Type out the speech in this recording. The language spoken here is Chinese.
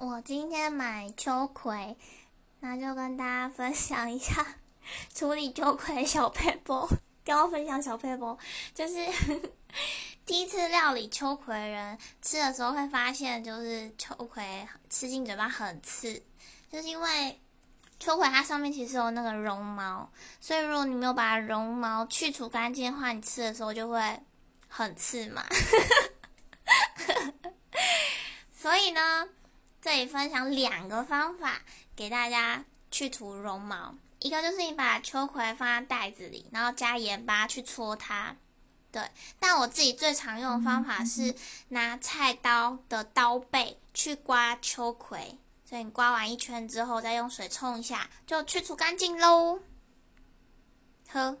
我今天买秋葵，那就跟大家分享一下 处理秋葵小配波。跟我分享小配波，就是 第一次料理秋葵人吃的时候会发现，就是秋葵吃进嘴巴很刺，就是因为秋葵它上面其实有那个绒毛，所以如果你没有把绒毛去除干净的话，你吃的时候就会很刺嘛。所以呢，这里分享两个方法给大家去除绒毛。一个就是你把秋葵放在袋子里，然后加盐巴去搓它。对，但我自己最常用的方法是拿菜刀的刀背去刮秋葵。所以你刮完一圈之后，再用水冲一下，就去除干净喽。喝。